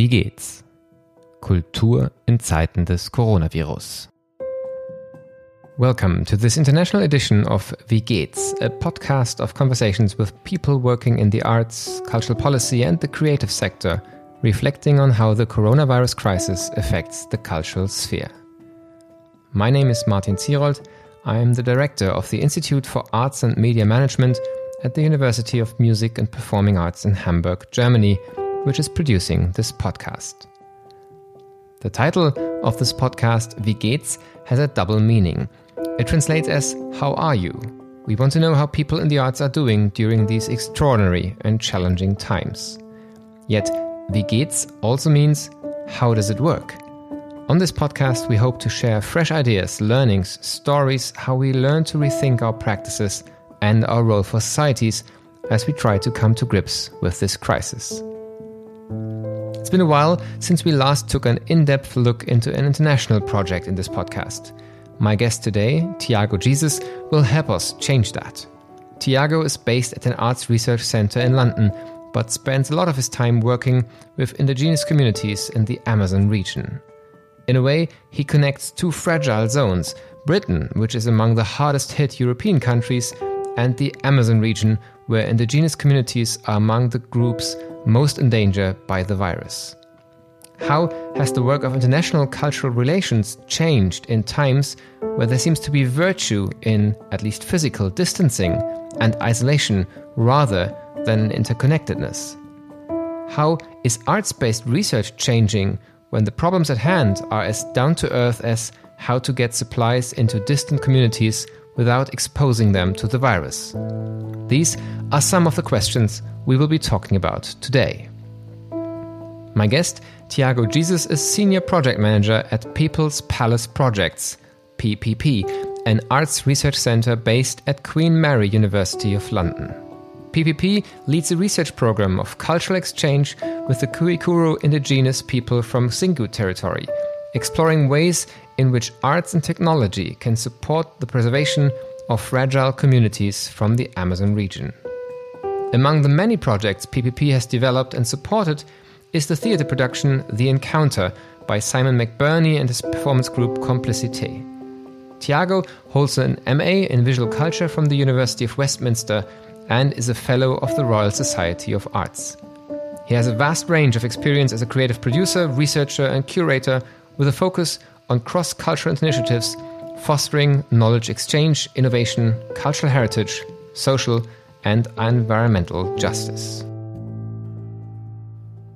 Wie geht's? Kultur in Zeiten des Coronavirus. Welcome to this international edition of Wie geht's, a podcast of conversations with people working in the arts, cultural policy, and the creative sector, reflecting on how the coronavirus crisis affects the cultural sphere. My name is Martin Zierold. I am the director of the Institute for Arts and Media Management at the University of Music and Performing Arts in Hamburg, Germany, which is producing this podcast. The title of this podcast, Wie geht's, has a double meaning. It translates as How are you? We want to know how people in the arts are doing during these extraordinary and challenging times. Yet, Wie geht's also means How does it work? On this podcast, we hope to share fresh ideas, learnings, stories, how we learn to rethink our practices and our role for societies as we try to come to grips with this crisis. It's been a while since we last took an in depth look into an international project in this podcast. My guest today, Tiago Jesus, will help us change that. Tiago is based at an arts research center in London, but spends a lot of his time working with indigenous communities in the Amazon region. In a way, he connects two fragile zones Britain, which is among the hardest hit European countries, and the Amazon region, where indigenous communities are among the groups most in danger by the virus. How has the work of international cultural relations changed in times where there seems to be virtue in at least physical distancing and isolation rather than interconnectedness? How is arts based research changing when the problems at hand are as down to earth as how to get supplies into distant communities without exposing them to the virus? These are some of the questions we will be talking about today. My guest, Tiago Jesus, is Senior Project Manager at People's Palace Projects, PPP, an arts research centre based at Queen Mary University of London. PPP leads a research program of cultural exchange with the Kuikuro indigenous people from Xingu territory, exploring ways in which arts and technology can support the preservation of fragile communities from the Amazon region. Among the many projects PPP has developed and supported is the theatre production The Encounter by Simon McBurney and his performance group Complicité. Tiago holds an MA in visual culture from the University of Westminster and is a Fellow of the Royal Society of Arts. He has a vast range of experience as a creative producer, researcher, and curator with a focus on cross cultural initiatives fostering knowledge exchange, innovation, cultural heritage, social, and environmental justice.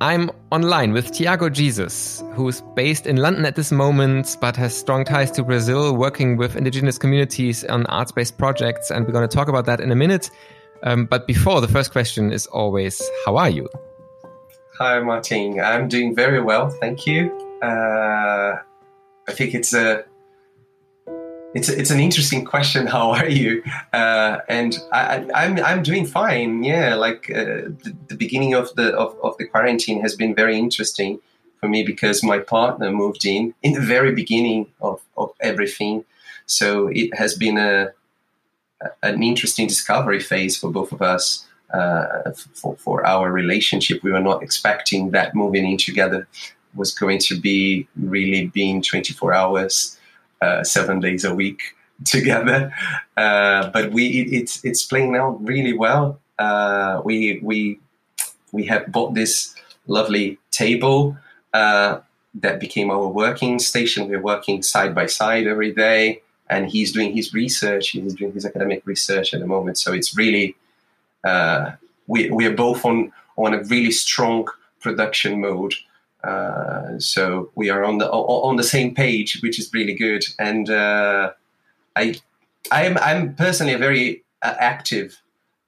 I'm online with Tiago Jesus, who's based in London at this moment, but has strong ties to Brazil, working with indigenous communities on arts based projects. And we're going to talk about that in a minute. Um, but before, the first question is always How are you? Hi, Martin. I'm doing very well. Thank you. Uh, I think it's a it's it's an interesting question. How are you? Uh, and I, am I'm, I'm doing fine. Yeah, like uh, the, the, beginning of the of, of the quarantine has been very interesting for me because my partner moved in in the very beginning of, of everything. So it has been a an interesting discovery phase for both of us. Uh, for, for our relationship, we were not expecting that moving in together was going to be really being 24 hours uh, seven days a week together. Uh, but we it, it's it's playing out really well. Uh, we we we have bought this lovely table uh, that became our working station. We're working side by side every day, and he's doing his research. He's doing his academic research at the moment. So it's really uh, we we are both on on a really strong production mode. Uh, so we are on the on the same page, which is really good. And uh, I, I'm I'm personally a very uh, active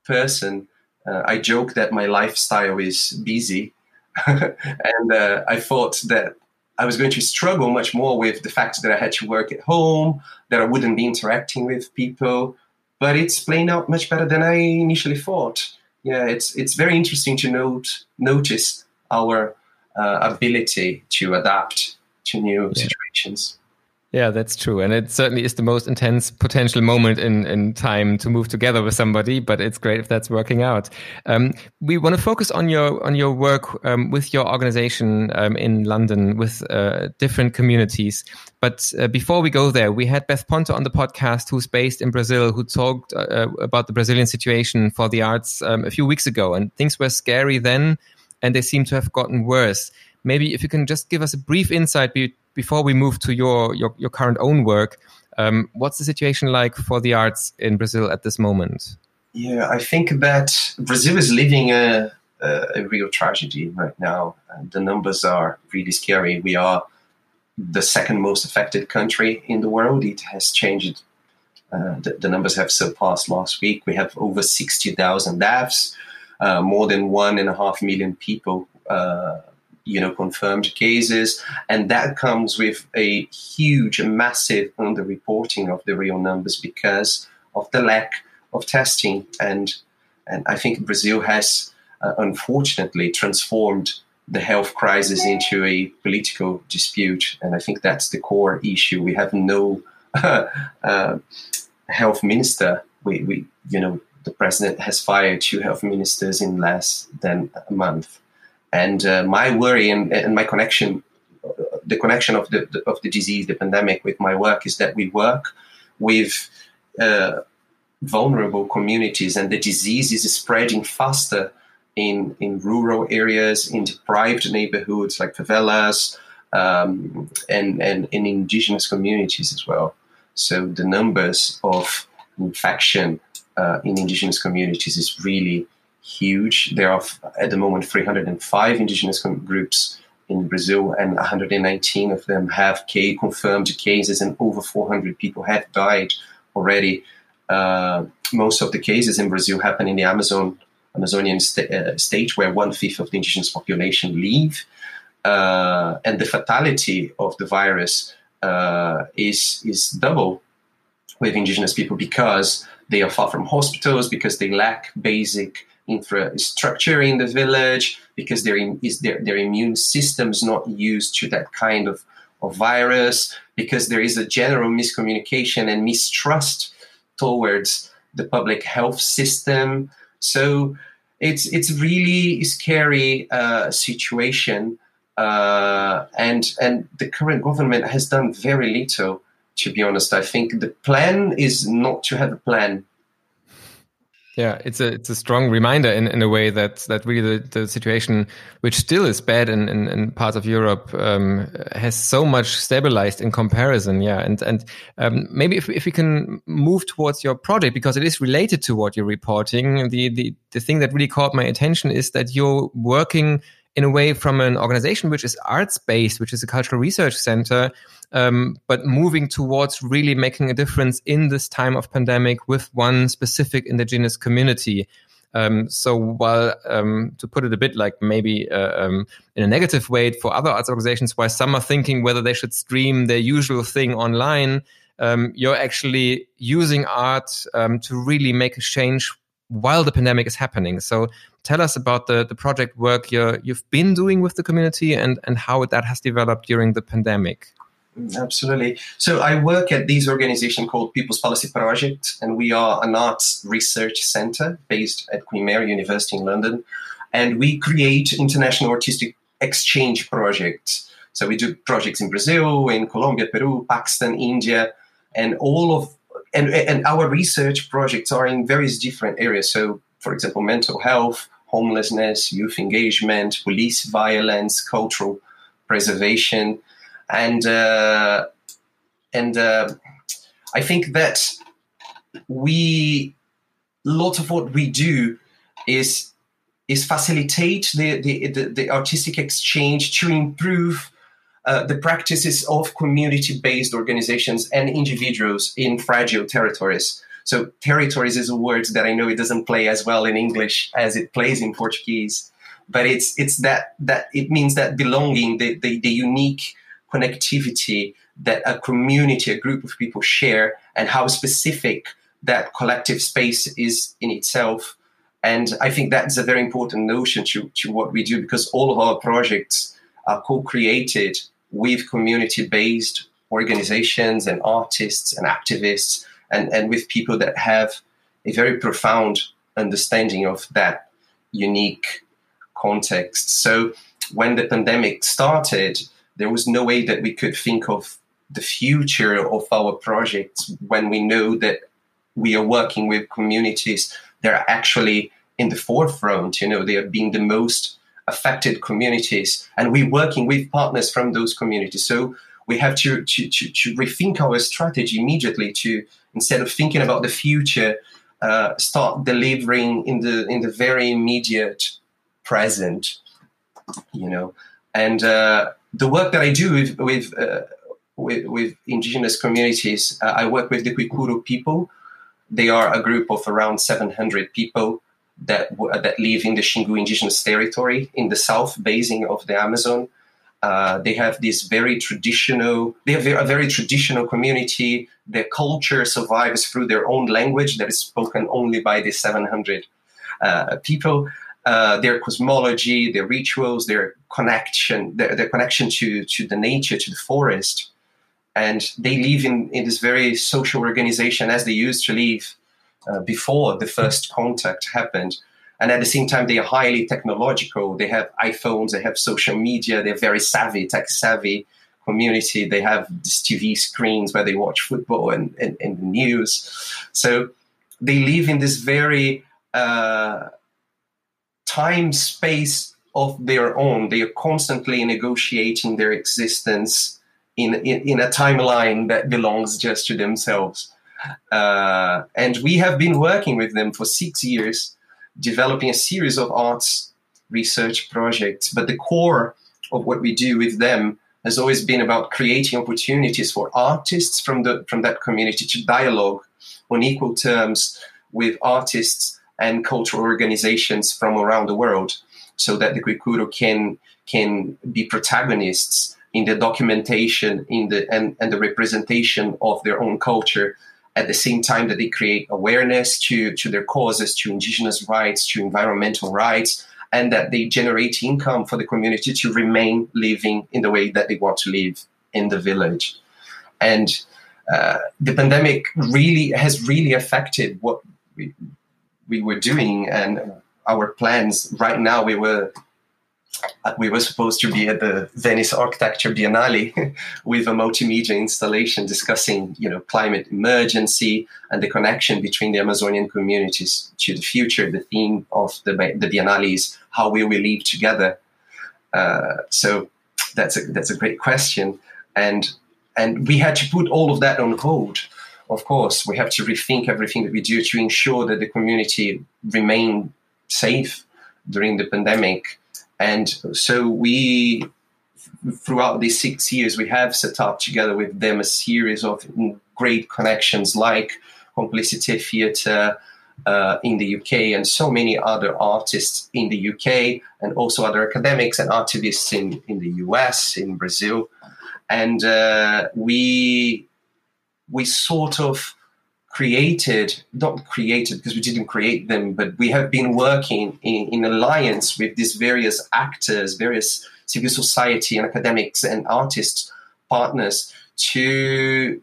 person. Uh, I joke that my lifestyle is busy, and uh, I thought that I was going to struggle much more with the fact that I had to work at home, that I wouldn't be interacting with people. But it's playing out much better than I initially thought. Yeah, it's it's very interesting to note notice our uh, ability to adapt to new yeah. situations. Yeah, that's true. And it certainly is the most intense potential moment in, in time to move together with somebody, but it's great if that's working out. Um, we want to focus on your on your work um, with your organization um, in London with uh, different communities. But uh, before we go there, we had Beth Ponto on the podcast, who's based in Brazil, who talked uh, about the Brazilian situation for the arts um, a few weeks ago. And things were scary then, and they seem to have gotten worse. Maybe if you can just give us a brief insight be before we move to your your, your current own work, um, what's the situation like for the arts in Brazil at this moment? Yeah, I think that Brazil is living a, a, a real tragedy right now. And the numbers are really scary. We are the second most affected country in the world. It has changed. Uh, the, the, numbers have surpassed last week. We have over 60,000 deaths, uh, more than one and a half million people uh, you know confirmed cases. And that comes with a huge massive underreporting of the real numbers because of the lack of testing. And and i think brazil has uh, unfortunately transformed the health crisis into a political dispute. And i think that's the core issue. We have no uh, health minister. We, we you know the president has fired two health ministers in less than a month and uh, my worry and, and my connection, the connection of the, of the disease, the pandemic, with my work is that we work with uh, vulnerable communities, and the disease is spreading faster in in rural areas, in deprived neighborhoods like favelas, um, and and in indigenous communities as well. So the numbers of infection uh, in indigenous communities is really huge. There are at the moment 305 indigenous groups in Brazil, and 119 of them have K confirmed cases, and over 400 people have died already. Uh, most of the cases in Brazil happen in the Amazon Amazonian st- uh, state, where one fifth of the indigenous population live, uh, and the fatality of the virus uh, is is double with indigenous people because they are far from hospitals, because they lack basic infrastructure in the village because their, is their, their immune system is not used to that kind of, of virus because there is a general miscommunication and mistrust towards the public health system. So it's it's really scary uh, situation uh, and and the current government has done very little to be honest i think the plan is not to have a plan yeah, it's a it's a strong reminder in, in a way that that really the, the situation, which still is bad in, in, in parts of Europe, um, has so much stabilized in comparison. Yeah, and and um, maybe if if we can move towards your project because it is related to what you're reporting. The the the thing that really caught my attention is that you're working in a way from an organization which is arts based, which is a cultural research center, um, but moving towards really making a difference in this time of pandemic with one specific indigenous community. Um, so while um, to put it a bit like maybe uh, um, in a negative way for other arts organizations, while some are thinking whether they should stream their usual thing online, um, you're actually using art um, to really make a change while the pandemic is happening. So tell us about the, the project work you you've been doing with the community and, and how that has developed during the pandemic. Mm, absolutely. So I work at this organization called People's Palace Project, and we are an arts research center based at Queen Mary University in London. And we create international artistic exchange projects. So we do projects in Brazil, in Colombia, Peru, Pakistan, India, and all of and, and our research projects are in various different areas. So, for example, mental health, homelessness, youth engagement, police violence, cultural preservation, and uh, and uh, I think that we lot of what we do is is facilitate the, the, the, the artistic exchange to improve uh, the practices of community based organizations and individuals in fragile territories. So, territories is a word that I know it doesn't play as well in English as it plays in Portuguese, but it's it's that that it means that belonging, the, the, the unique connectivity that a community, a group of people share, and how specific that collective space is in itself. And I think that's a very important notion to, to what we do because all of our projects are co created with community based organizations and artists and activists and, and with people that have a very profound understanding of that unique context. So when the pandemic started, there was no way that we could think of the future of our projects when we know that we are working with communities that are actually in the forefront. You know, they are being the most affected communities, and we're working with partners from those communities. So we have to, to, to, to rethink our strategy immediately to instead of thinking about the future, uh, start delivering in the in the very immediate present. You know, and uh, the work that I do with with, uh, with, with, indigenous communities, uh, I work with the Kuikuro people. They are a group of around 700 people that that live in the Xingu indigenous territory in the south basin of the Amazon. Uh, they have this very traditional, they have a very traditional community. Their culture survives through their own language that is spoken only by the 700 uh, people. Uh, their cosmology, their rituals, their connection, their, their, connection to, to the nature, to the forest. And they live in, in this very social organization as they used to live uh, before the first contact happened. And at the same time, they are highly technological. They have iPhones, they have social media, they're very savvy, tech savvy community. They have these TV screens where they watch football and, and, and the news. So they live in this very uh, time space of their own. They are constantly negotiating their existence in, in, in a timeline that belongs just to themselves. Uh, and we have been working with them for six years, developing a series of arts research projects. But the core of what we do with them has always been about creating opportunities for artists from the from that community to dialogue on equal terms with artists and cultural organizations from around the world so that the Kuikuro can can be protagonists in the documentation in the and, and the representation of their own culture at the same time that they create awareness to, to their causes, to indigenous rights, to environmental rights, and that they generate income for the community to remain living in the way that they want to live in the village. And uh, the pandemic really has really affected what we, we were doing and our plans. Right now, we were we were supposed to be at the Venice Architecture Biennale with a multimedia installation discussing, you know, climate emergency and the connection between the Amazonian communities to the future. The theme of the, the Biennale is how will we live together. Uh, so that's a that's a great question, and and we had to put all of that on hold of course, we have to rethink everything that we do to ensure that the community remain safe during the pandemic. And so we, throughout these six years, we have set up together with them a series of great connections like Complicité Theatre uh, in the UK and so many other artists in the UK and also other academics and activists in, in the US, in Brazil. And uh, we we sort of created, not created because we didn't create them, but we have been working in, in alliance with these various actors, various civil society and academics and artists partners to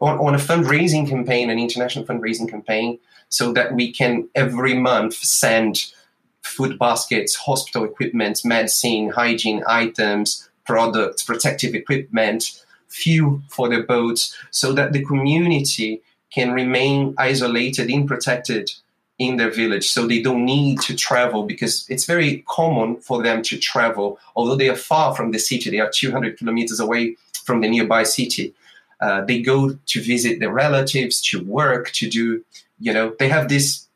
on, on a fundraising campaign, an international fundraising campaign, so that we can every month send food baskets, hospital equipment, medicine, hygiene items, products, protective equipment fuel for the boats so that the community can remain isolated and protected in their village. So they don't need to travel because it's very common for them to travel. Although they are far from the city they are 200 kilometers away from the nearby city. Uh, they go to visit their relatives to work to do you know they have this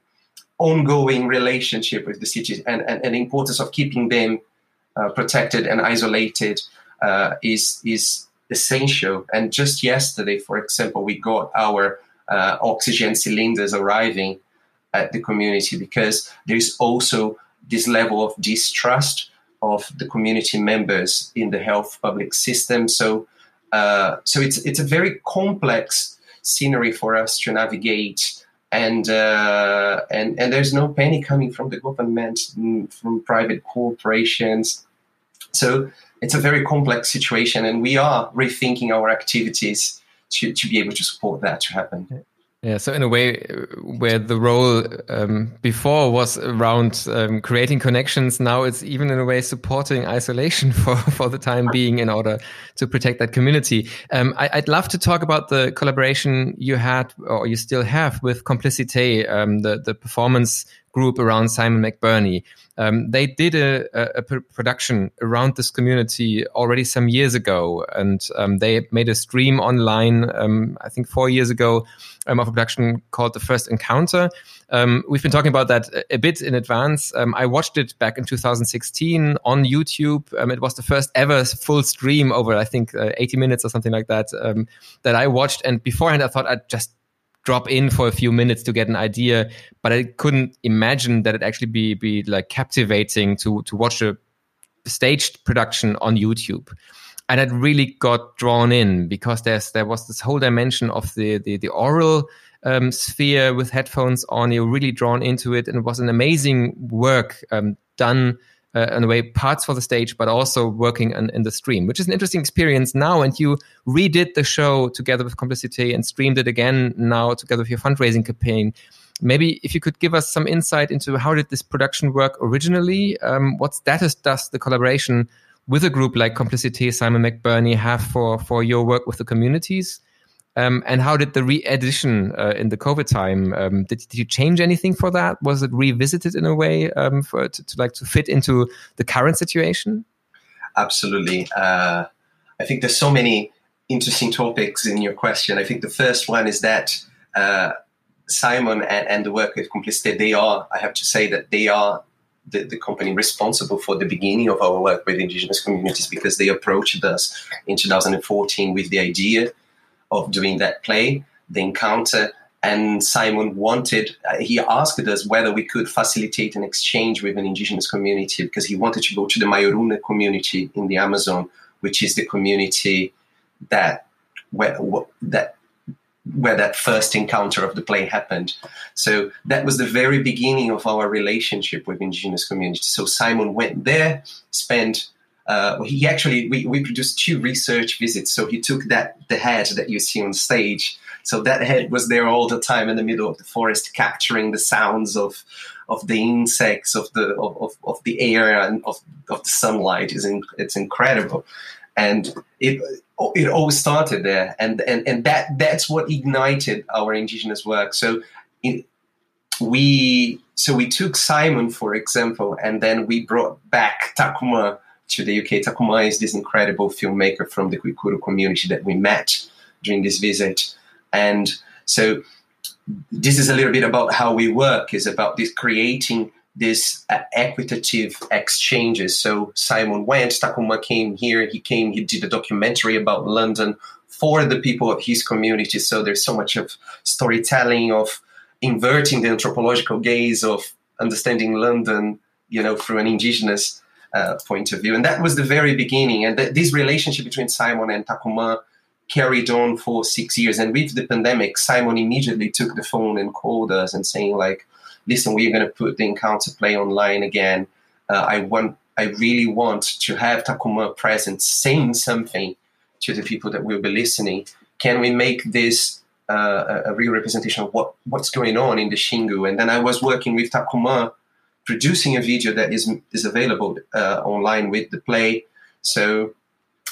ongoing relationship with the city and, and, and the importance of keeping them uh, protected and isolated uh, is is essential. And just yesterday, for example, we got our uh, oxygen cylinders arriving at the community because there's also this level of distrust of the community members in the health public system. So, uh, so it's it's a very complex scenery for us to navigate, and uh, and and there's no penny coming from the government, mm, from private corporations, So it's a very complex situation, and we are rethinking our activities to, to be able to support that to happen. Yeah, so in a way, where the role um, before was around um, creating connections, now it's even in a way supporting isolation for, for the time being in order to protect that community. Um, I, would love to talk about the collaboration you had or you still have with Complicité, um, the, the performance group around Simon McBurney. Um, they did a, a, a, production around this community already some years ago, and um, they made a stream online, um, I think four years ago, um, of a production called The First Encounter. Um, we've been talking about that a, bit in advance. Um, I watched it back in 2016 on YouTube. it was the first ever full stream over, I think, uh, 80 minutes or something like that, that I watched. And beforehand, I thought I'd just drop in for a few minutes to get an idea, but I couldn't imagine that it actually be be like captivating to to watch a staged production on YouTube. And it really got drawn in because there's there was this whole dimension of the the, the aural um, sphere with headphones on. You're really drawn into it, and it was an amazing work um, done uh, in a way parts for the stage, but also working in, in, the stream, which is an interesting experience now. And you redid the show together with Complicité and streamed it again now together with your fundraising campaign. Maybe if you could give us some insight into how did this production work originally? Um, what status does the collaboration with a group like Complicité, Simon McBurney have for, for your work with the communities? Um, and how did the re-edition uh, in the COVID time? Um, did, did you change anything for that? Was it revisited in a way um, for to, to, like to fit into the current situation? Absolutely. Uh, I think there's so many interesting topics in your question. I think the first one is that uh, Simon and, and, the work with Complicité, they are, I have to say that they are the, the, company responsible for the beginning of our work with indigenous communities because they approached us in 2014 with the idea of doing that play, the encounter. And Simon wanted, uh, he asked us whether we could facilitate an exchange with an indigenous community because he wanted to go to the Mayoruna community in the Amazon, which is the community that where, that where that first encounter of the play happened. So that was the very beginning of our relationship with indigenous communities. So Simon went there, spent uh, he actually we, we produced two research visits. So he took that the head that you see on stage. So that head was there all the time in the middle of the forest, capturing the sounds of of the insects, of the of, of, of the air, and of, of the sunlight. is in, It's incredible, and it it all started there, and and and that that's what ignited our indigenous work. So. It, we so we took Simon for example, and then we brought back Takuma to the UK. Takuma is this incredible filmmaker from the Kuikuro community that we met during this visit. And so this is a little bit about how we work, is about this creating this uh, equitative exchanges. So Simon went, Takuma came here, he came, he did a documentary about London for the people of his community. So there's so much of storytelling, of inverting the anthropological gaze of understanding London, you know, through an indigenous uh, point of view. And that was the very beginning. And th- this relationship between Simon and Takuma carried on for six years. And with the pandemic, Simon immediately took the phone and called us and saying like, listen, we're going to put the encounter play online again. Uh, I want, I really want to have Takuma present, saying something to the people that will be listening. Can we make this uh, a real representation of what, what's going on in the Xingu? And then I was working with Takuma producing a video that is is available uh, online with the play. So,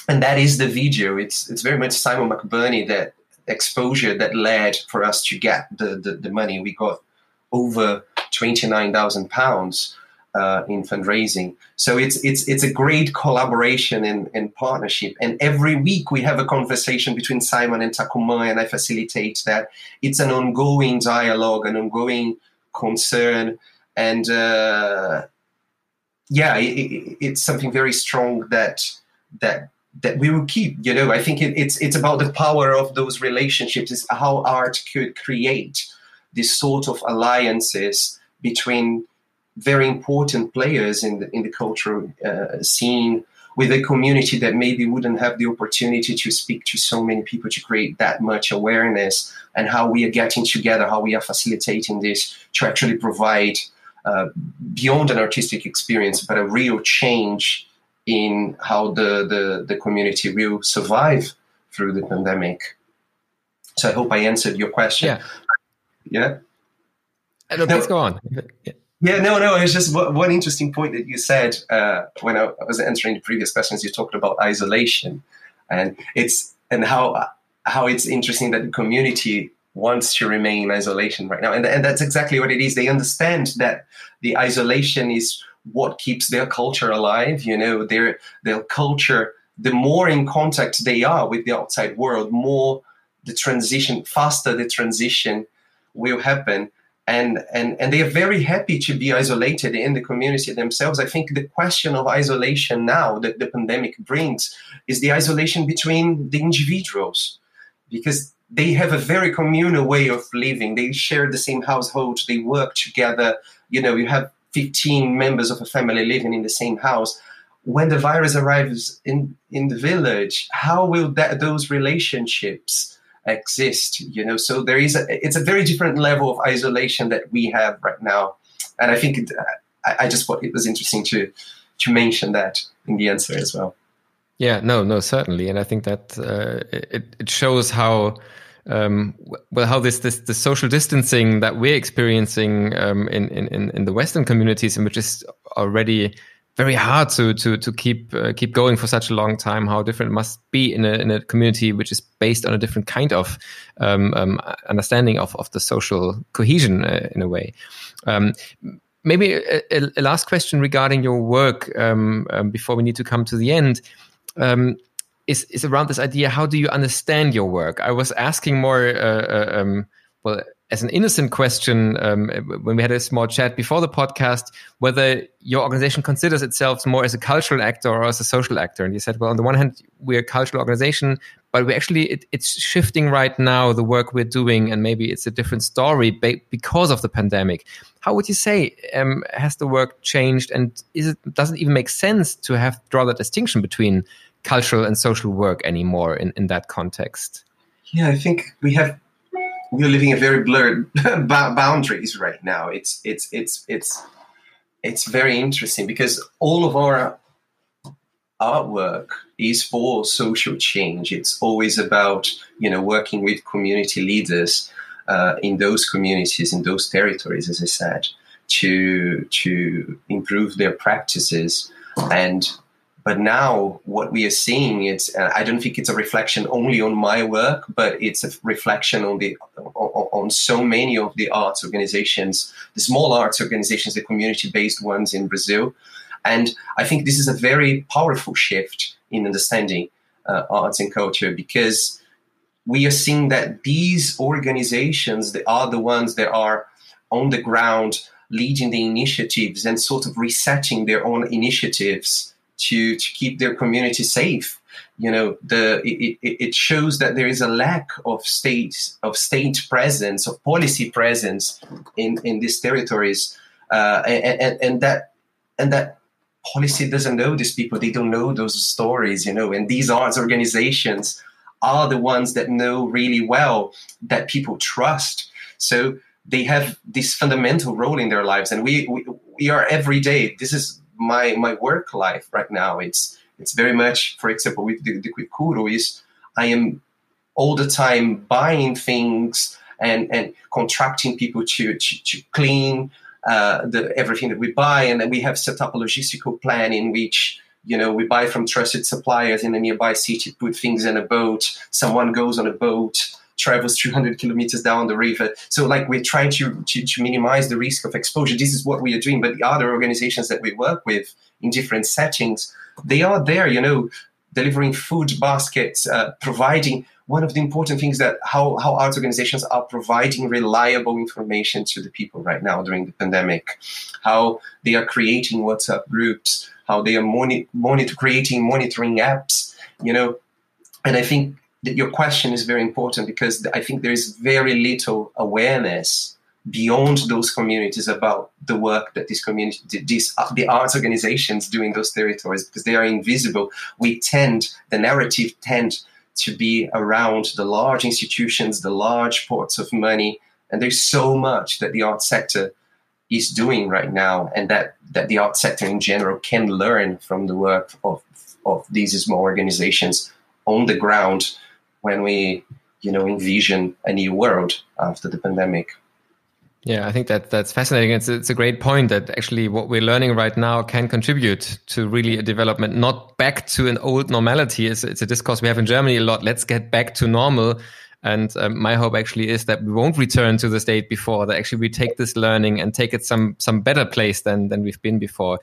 and that is the video. It's it's very much Simon McBurney that exposure that led for us to get the the, the money. We got over twenty nine thousand pounds. Uh, in fundraising, so it's it's it's a great collaboration and, and partnership. And every week we have a conversation between Simon and Takuma, and I facilitate that. It's an ongoing dialogue, an ongoing concern and uh, yeah, it, it's something very strong that that that we will keep. You know, I think it, it's it's about the power of those relationships. Is how art could create this sort of alliances between very important players in the in the cultural uh, scene with a community that maybe wouldn't have the opportunity to speak to so many people to create that much awareness and how we are getting together how we are facilitating this to actually provide uh, beyond an artistic experience, but a real change in how the, the, the community will survive through the pandemic. So I hope I answered your question. Yeah. Yeah. Uh, no, please go on. Yeah, no, no. It's just one interesting point that you said uh, when I was answering the previous questions. You talked about isolation, and it's and how how it's interesting that the community wants to remain in isolation right now, and and that's exactly what it is. They understand that the isolation is what keeps their culture alive. You know, their their culture. The more in contact they are with the outside world, more the transition, faster the transition will happen and and and they are very happy to be isolated in the community themselves i think the question of isolation now that the pandemic brings is the isolation between the individuals because they have a very communal way of living. They share the same household. They work together. You know you have 15 members of a family living in the same house. When the virus arrives in in the village how will that those relationships exist you know? So there is a it's a very different level of isolation that we have right now. And i think it, I, I just thought it was interesting to to mention that in the answer as well. Yeah no no certainly. And i think that uh, it, it shows how um, well how this this the social distancing that we're experiencing um, in, in in the western communities and which is already very hard to to to keep uh, keep going for such a long time. How different it must be in a in a community which is based on a different kind of um, um, understanding of of the social cohesion uh, in a way. Um, maybe a, a, last question regarding your work um, um, before we need to come to the end. Um, is, is around this idea how do you understand your work? I was asking more uh, uh well as an innocent question um, when we had a small chat before the podcast whether your organization considers itself more as a cultural actor or as a social actor. And you said well on the one hand we're a cultural organization but we actually it, it's shifting right now the work we're doing and maybe it's a different story because of the pandemic. How would you say um, has the work changed? And is it doesn't even make sense to have draw that distinction between cultural and social work anymore in, in that context yeah i think we have we're living in very blurred boundaries right now. It's it's it's it's it's very interesting because all of our artwork is for social change. It's always about you know working with community leaders uh, in those communities in those territories, as I said, to to improve their practices and but now what we are seeing it's i don't think it's a reflection only on my work but it's a reflection on the on, on so many of the arts organizations the small arts organizations the community based ones in brazil. And i think this is a very powerful shift in understanding uh, arts and culture because we are seeing that these organizations they are the ones that are on the ground leading the initiatives and sort of resetting their own initiatives to to keep their community safe. You know, the it, it shows that there is a lack of state of state presence of policy presence in in these territories, uh, and, and, and that and that policy doesn't know these people. They don't know those stories. You know, and these arts organizations are the ones that know really well that people trust. So they have this fundamental role in their lives, and we we, we are every day. This is my my work life right now. It's it's very much, for example, with the, the Kuro is I am all the time buying things and and contracting people to to, to clean uh, the everything that we buy, and then we have set up a logistical plan in which you know we buy from trusted suppliers in a nearby city, put things in a boat, someone goes on a boat travels 200 kilometers down the river. So, like, we're trying to, to, to minimize the risk of exposure. This is what we are doing. But the other organizations that we work with in different settings, they are there, you know, delivering food baskets, uh, providing one of the important things that how, how arts organizations are providing reliable information to the people right now during the pandemic, how they are creating WhatsApp groups, how they are moni- monitor, creating monitoring apps, you know. And I think your question is very important because I think there is very little awareness beyond those communities about the work that these communities, these uh, the arts organizations do in those territories because they are invisible. We tend the narrative tend to be around the large institutions, the large ports of money, and there's so much that the art sector is doing right now, and that that the art sector in general can learn from the work of of these small organizations on the ground when we you know envision a new world after the pandemic. Yeah, I think that that's fascinating. It's it's a great point that actually what we're learning right now can contribute to really a development, not back to an old normality. It's, it's a discourse we have in Germany a lot. Let's get back to normal. And um, my hope actually is that we won't return to the state before. That actually we take this learning and take it some some better place than than we've been before.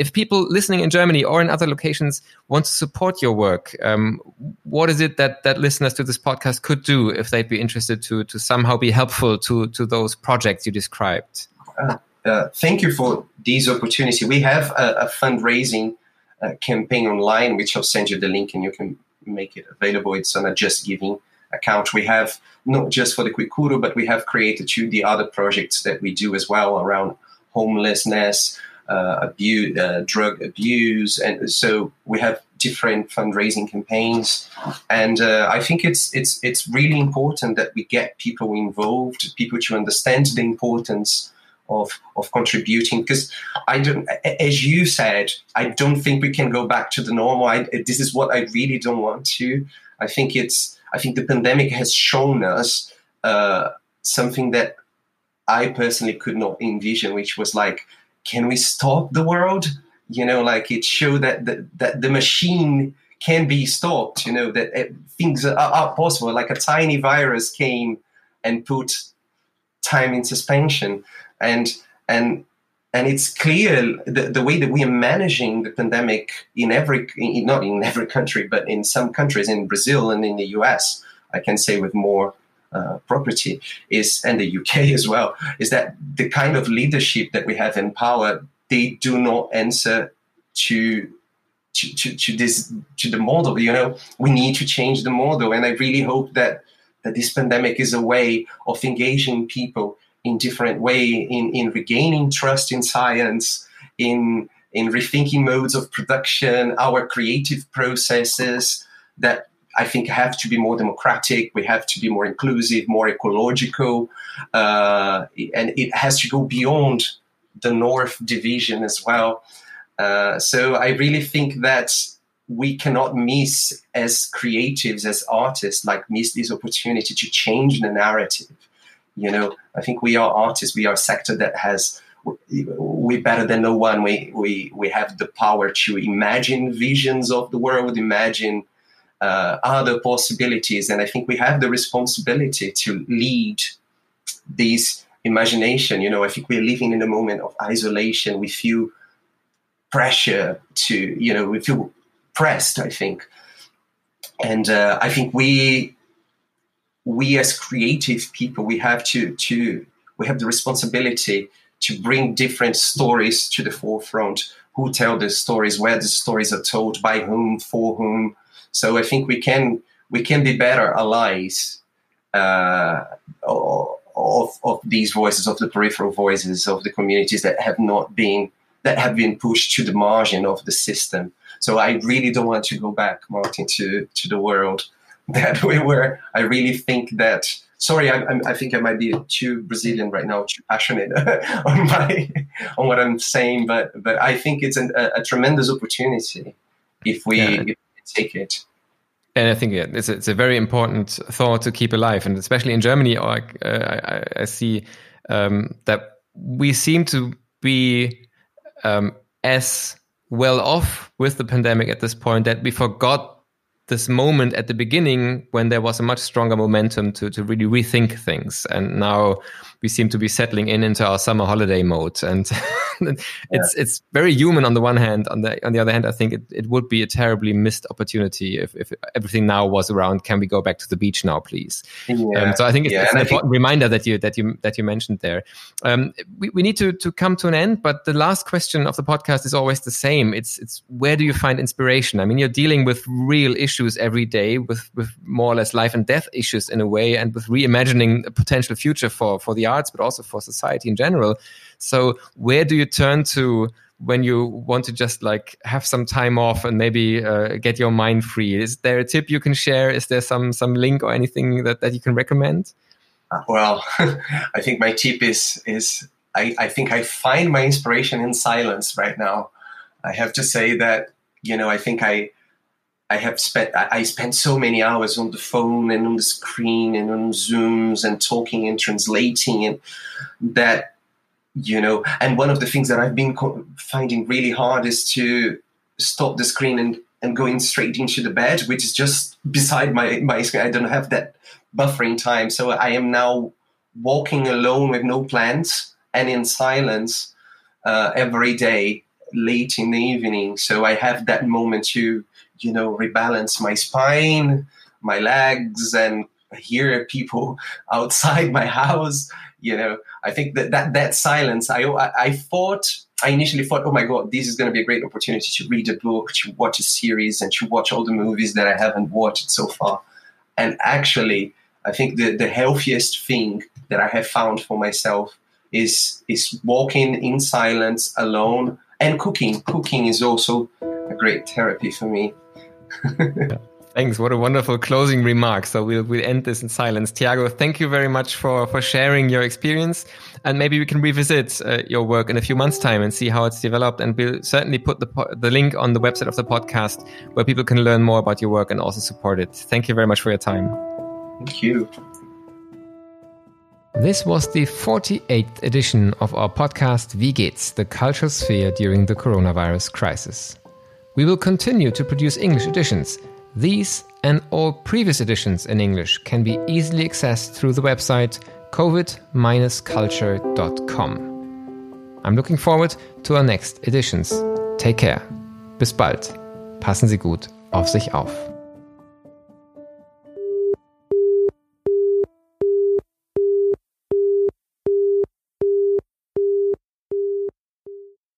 If people listening in Germany or in other locations want to support your work, um, what is it that that listeners to this podcast could do if they'd be interested to to somehow be helpful to to those projects you described? Uh, uh, thank you for this opportunity. We have a, a fundraising uh, campaign online, which I'll send you the link and you can make it available. It's on a JustGiving account. We have not just for the Kuikuro, but we have created two the other projects that we do as well around homelessness, abuse, uh, drug abuse, and so we have different fundraising campaigns. And uh, I think it's it's it's really important that we get people involved, people to understand the importance of of contributing because I don't as you said I don't think we can go back to the normal I, this is what I really don't want to I think it's I think the pandemic has shown us uh, something that I personally could not envision, which was like, can we stop the world? You know, like it showed that the, that the machine can be stopped. You know that it, things are, are possible. Like a tiny virus came and put time in suspension, and and and it's clear the, the way that we are managing the pandemic in every in, not in every country but in some countries in brazil and in the us i can say with more uh, property is and the uk as well is that the kind of leadership that we have in power they do not answer to to, to, to this to the model you know? We need to change the model and i really hope that that this pandemic is a way of engaging people in different way in, in regaining trust in science, in in rethinking modes of production, our creative processes that I think have to be more democratic. We have to be more inclusive, more ecological, uh, and it has to go beyond the North division as well. Uh, so I really think that we cannot miss as creatives, as artists, like miss this opportunity to change the narrative you know, I think we are artists. We are a sector that has we're better than no one. We we we have the power to imagine visions of the world, imagine uh, other possibilities, and I think we have the responsibility to lead this imagination. You know, I think we're living in a moment of isolation. We feel pressure to, you know, we feel pressed. I think, and uh, I think we we as creative people we have to to we have the responsibility to bring different stories to the forefront who tell the stories where the stories are told by whom for whom so i think we can we can be better allies uh, of, of these voices of the peripheral voices of the communities that have not been that have been pushed to the margin of the system so i really don't want to go back martin to to the world that we were. I really think that. Sorry, I, I think I might be too Brazilian right now, too passionate on my on what I'm saying, but but I think it's an, a, a, tremendous opportunity if we, yeah. if we take it. And I think it's a, it's a very important thought to keep alive, and especially in Germany, uh, I, I, see um, that we seem to be um, as well off with the pandemic at this point that we forgot this moment at the beginning when there was a much stronger momentum to, to really rethink things. And now we seem to be settling in into our summer holiday mode. And it's yeah. it's very human on the one hand. On the on the other hand, I think it, it would be a terribly missed opportunity if, if everything now was around. Can we go back to the beach now, please? Yeah. Um, so I think it's, yeah. it's an important think... reminder that you that you that you mentioned there. Um, we, we need to to come to an end, but the last question of the podcast is always the same. It's it's where do you find inspiration? I mean, you're dealing with real issues every day, with with more or less life and death issues in a way, and with reimagining a potential future for for the arts, but also for society in general. So where do you turn to when you want to just like have some time off and maybe uh, get your mind free? Is there a tip you can share? Is there some some link or anything that, that you can recommend? Well, I think my tip is is I, I think I find my inspiration in silence right now. I have to say that, you know, I think I, I have spent I spent so many hours on the phone and on the screen and on Zooms and talking and translating and that you know and one of the things that I've been finding really hard is to stop the screen and and going straight into the bed which is just beside my my screen. I don't have that buffering time. So I am now walking alone with no plans and in silence uh, every day late in the evening. So I have that moment to you know, rebalance my spine, my legs, and hear people outside my house. You know, I think that that, that silence, I, I, I thought, I initially thought, oh my God, this is going to be a great opportunity to read a book, to watch a series, and to watch all the movies that I haven't watched so far. And actually, I think the, the healthiest thing that I have found for myself is is walking in silence alone and cooking. Cooking is also a great therapy for me. Thanks. What a wonderful closing remark. So we'll we'll end this in silence. Tiago, thank you very much for for sharing your experience, and maybe we can revisit uh, your work in a few months' time and see how it's developed. And we'll certainly put the the link on the website of the podcast where people can learn more about your work and also support it. Thank you very much for your time. Thank you. This was the 48th edition of our podcast Wie geht's, the cultural sphere during the coronavirus crisis. We will continue to produce English editions. These and all previous editions in English can be easily accessed through the website covid-culture.com. I'm looking forward to our next editions. Take care. Bis bald. Passen Sie gut auf sich auf.